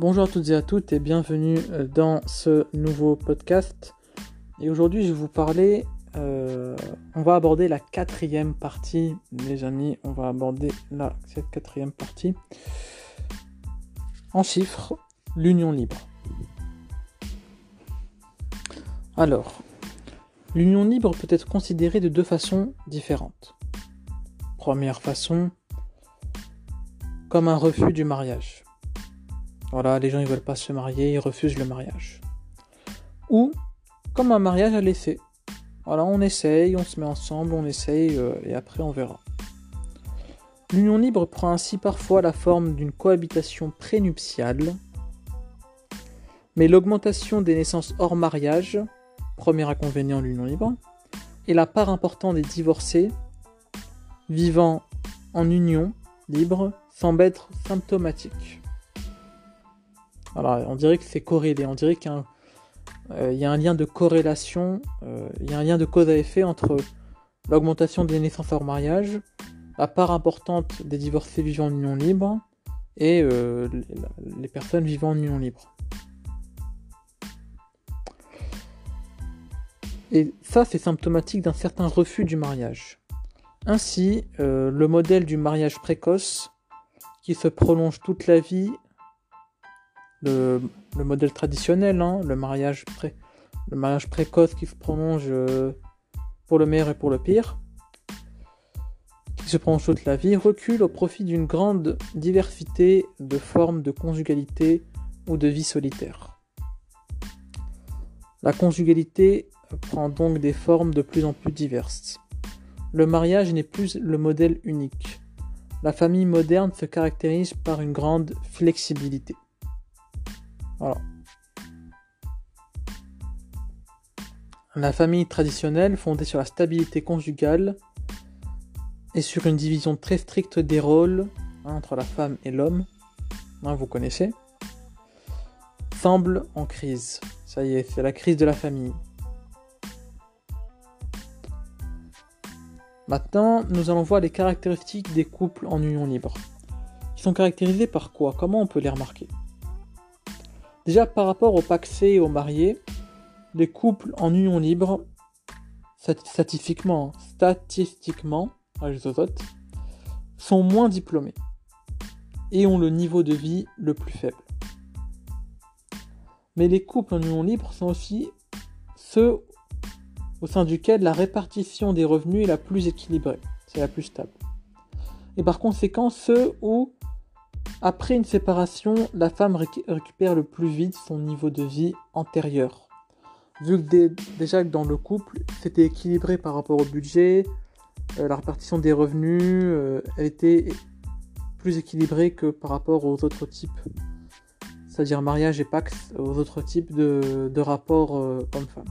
Bonjour à toutes et à toutes et bienvenue euh, dans ce nouveau podcast. Et aujourd'hui, je vais vous parler, euh, on va aborder la quatrième partie, les amis, on va aborder la, cette quatrième partie. En chiffres, l'union libre. Alors, l'union libre peut être considérée de deux façons différentes. Première façon, comme un refus du mariage. Voilà, les gens ils veulent pas se marier, ils refusent le mariage. Ou comme un mariage à l'essai. Voilà, on essaye, on se met ensemble, on essaye euh, et après on verra. L'union libre prend ainsi parfois la forme d'une cohabitation prénuptiale, mais l'augmentation des naissances hors mariage, premier inconvénient de l'union libre, et la part importante des divorcés vivant en union libre semble être symptomatique. Alors, on dirait que c'est corrélé, on dirait qu'il y, a un lien de corrélation, euh, il y a un lien de cause à effet entre l'augmentation des naissances hors mariage, la part importante des divorcés vivant en union libre et euh, les personnes vivant en union libre. Et ça, c'est symptomatique d'un certain refus du mariage. Ainsi, euh, le modèle du mariage précoce, qui se prolonge toute la vie, le, modèle traditionnel, hein, le, mariage le mariage précoce qui se prolonge euh, pour le meilleur et pour le pire, qui se prolonge toute la vie, recule au profit d'une grande diversité de formes de conjugalité ou de vie solitaire. La conjugalité prend donc des formes de plus en plus diverses. Le mariage n'est plus le modèle unique. La famille moderne se caractérise par une grande flexibilité. Voilà. La famille traditionnelle, fondée sur la stabilité conjugale et sur une division très stricte des rôles hein, entre la femme et l'homme, hein, vous connaissez, semble en crise. Ça y est, c'est la crise de la famille. Maintenant, nous allons voir les caractéristiques des couples en union libre. Ils sont caractérisés par quoi? Comment on peut les remarquer? Déjà, par rapport au paxé et aux mariés, les couples en union libre, statistiquement, statistiquement, sont moins diplômés et ont le niveau de vie le plus faible. Mais les couples en union libre sont aussi ceux au sein duquel la répartition des revenus est la plus équilibrée, c'est la plus stable. Et par conséquent, ceux où, après une séparation, la femme récupère le plus vite son niveau de vie antérieur. Vu que déjà que dans le couple, c'était équilibré par rapport au budget, euh, la répartition des revenus, euh, elle était plus équilibrée que par rapport aux autres types, c'est-à-dire mariage et pax, aux autres types de, rapports euh, hommes-femmes.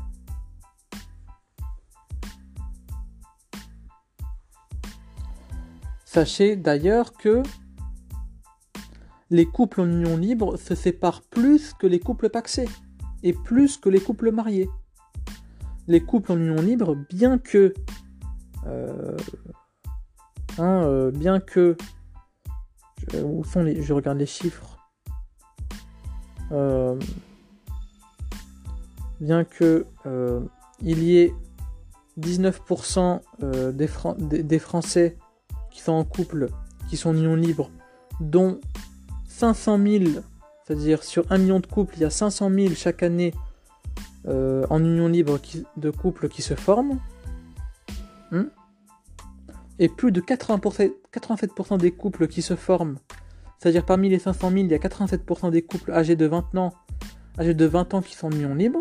Sachez d'ailleurs que les couples en union libre se séparent plus que les couples paxés et plus que les couples mariés. Les couples en union libre, bien que euh, hein, euh, bien que je, où sont les, je regarde les chiffres. Euh, bien que il y ait 19% des, des Français qui sont en couple, qui sont en union libre, dont 500 000, c'est-à-dire sur 1 million de couples, il y a 500 000 chaque année euh, en union libre de couples qui se forment. Hmm. et plus de 80%, 87% des couples qui se forment, c'est-à-dire parmi les 500 000, il y a 87% des couples âgés de 20 ans, âgés de 20 ans qui sont en union libre.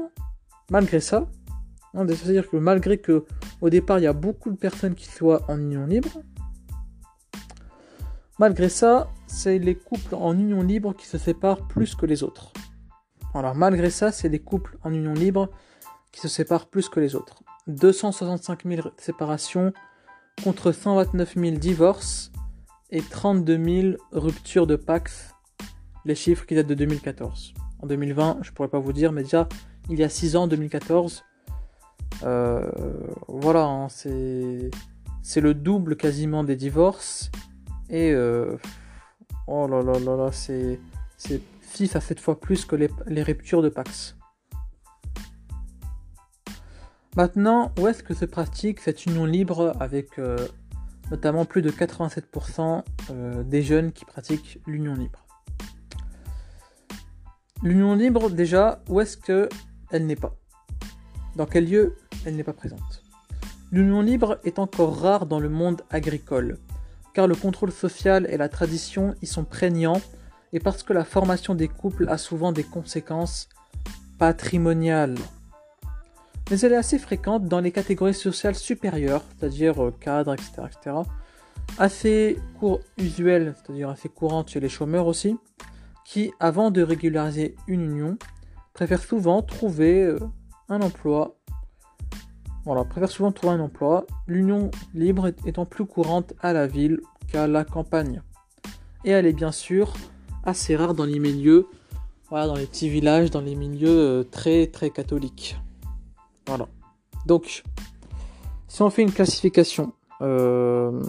Malgré ça, hein, c'est-à-dire que malgré que au départ il y a beaucoup de personnes qui soient en union libre, Malgré ça, c'est les couples en union libre qui se séparent plus que les autres. Alors malgré ça, c'est les couples en union libre qui se séparent plus que les autres. 265 000 séparations contre 129 000 divorces et 32 000 ruptures de Pax, les chiffres qui datent de 2014. En 2020, je pourrais pas vous dire, mais déjà il y a 6 ans, 2014, euh, voilà, hein, c'est le double quasiment des divorces et euh, oh là là là là, c'est 6 à 7 fois plus que les, ruptures de Pax. Maintenant, où est-ce que se pratique cette union libre avec euh, notamment plus de 87% euh, des jeunes qui pratiquent l'union libre? L'union libre, déjà, où est-ce qu'elle n'est pas? Dans quel lieu elle n'est pas présente? L'union libre est encore rare dans le monde agricole, car le contrôle social et la tradition y sont prégnants et parce que la formation des couples a souvent des conséquences patrimoniales. Mais elle est assez fréquente dans les catégories sociales supérieures, c'est-à-dire euh, cadres, etc., etc. Assez court, c'est-à-dire assez courante chez les chômeurs aussi, qui, avant de régulariser une union, préfèrent souvent trouver euh, un emploi. Voilà, préfèrent souvent trouver un emploi, l'union libre étant plus courante à la ville qu'à la campagne. Et elle est bien sûr assez rare dans les milieux, voilà, dans les petits villages, dans les milieux euh, très très catholiques. Voilà. Donc, si on fait une classification, euh,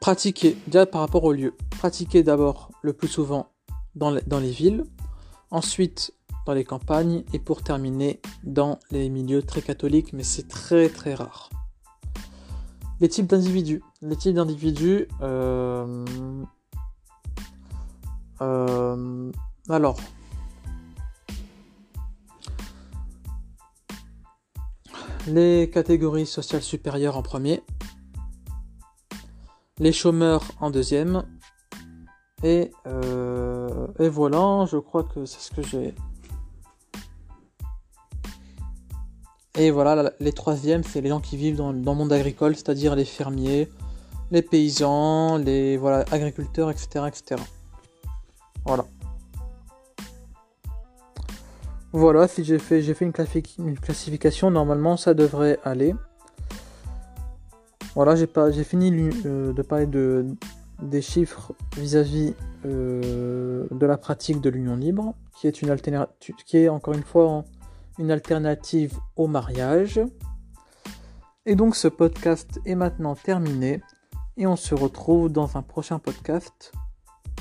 pratiquer, déjà par rapport au lieu, pratiquer d'abord le plus souvent dans les villes, ensuite les campagnes et pour terminer dans les milieux très catholiques, mais c'est très très rare. Les types d'individus. Les types d'individus. Euh, euh, alors. Les catégories sociales supérieures en premier. Les chômeurs en deuxième. Et, euh, et voilà, je crois que c'est ce que j'ai Et voilà, les troisièmes, c'est les gens qui vivent dans, le monde agricole, c'est-à-dire les fermiers, les paysans, les agriculteurs, etc. etc. Voilà. Voilà, si j'ai fait, une, classification, normalement ça devrait aller. Voilà, j'ai, fini euh, de parler de, des chiffres vis-à-vis euh, de la pratique de l'union libre, qui est une qui est encore une fois une alternative au mariage. Et donc ce podcast est maintenant terminé et on se retrouve dans un prochain podcast.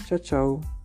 Ciao ciao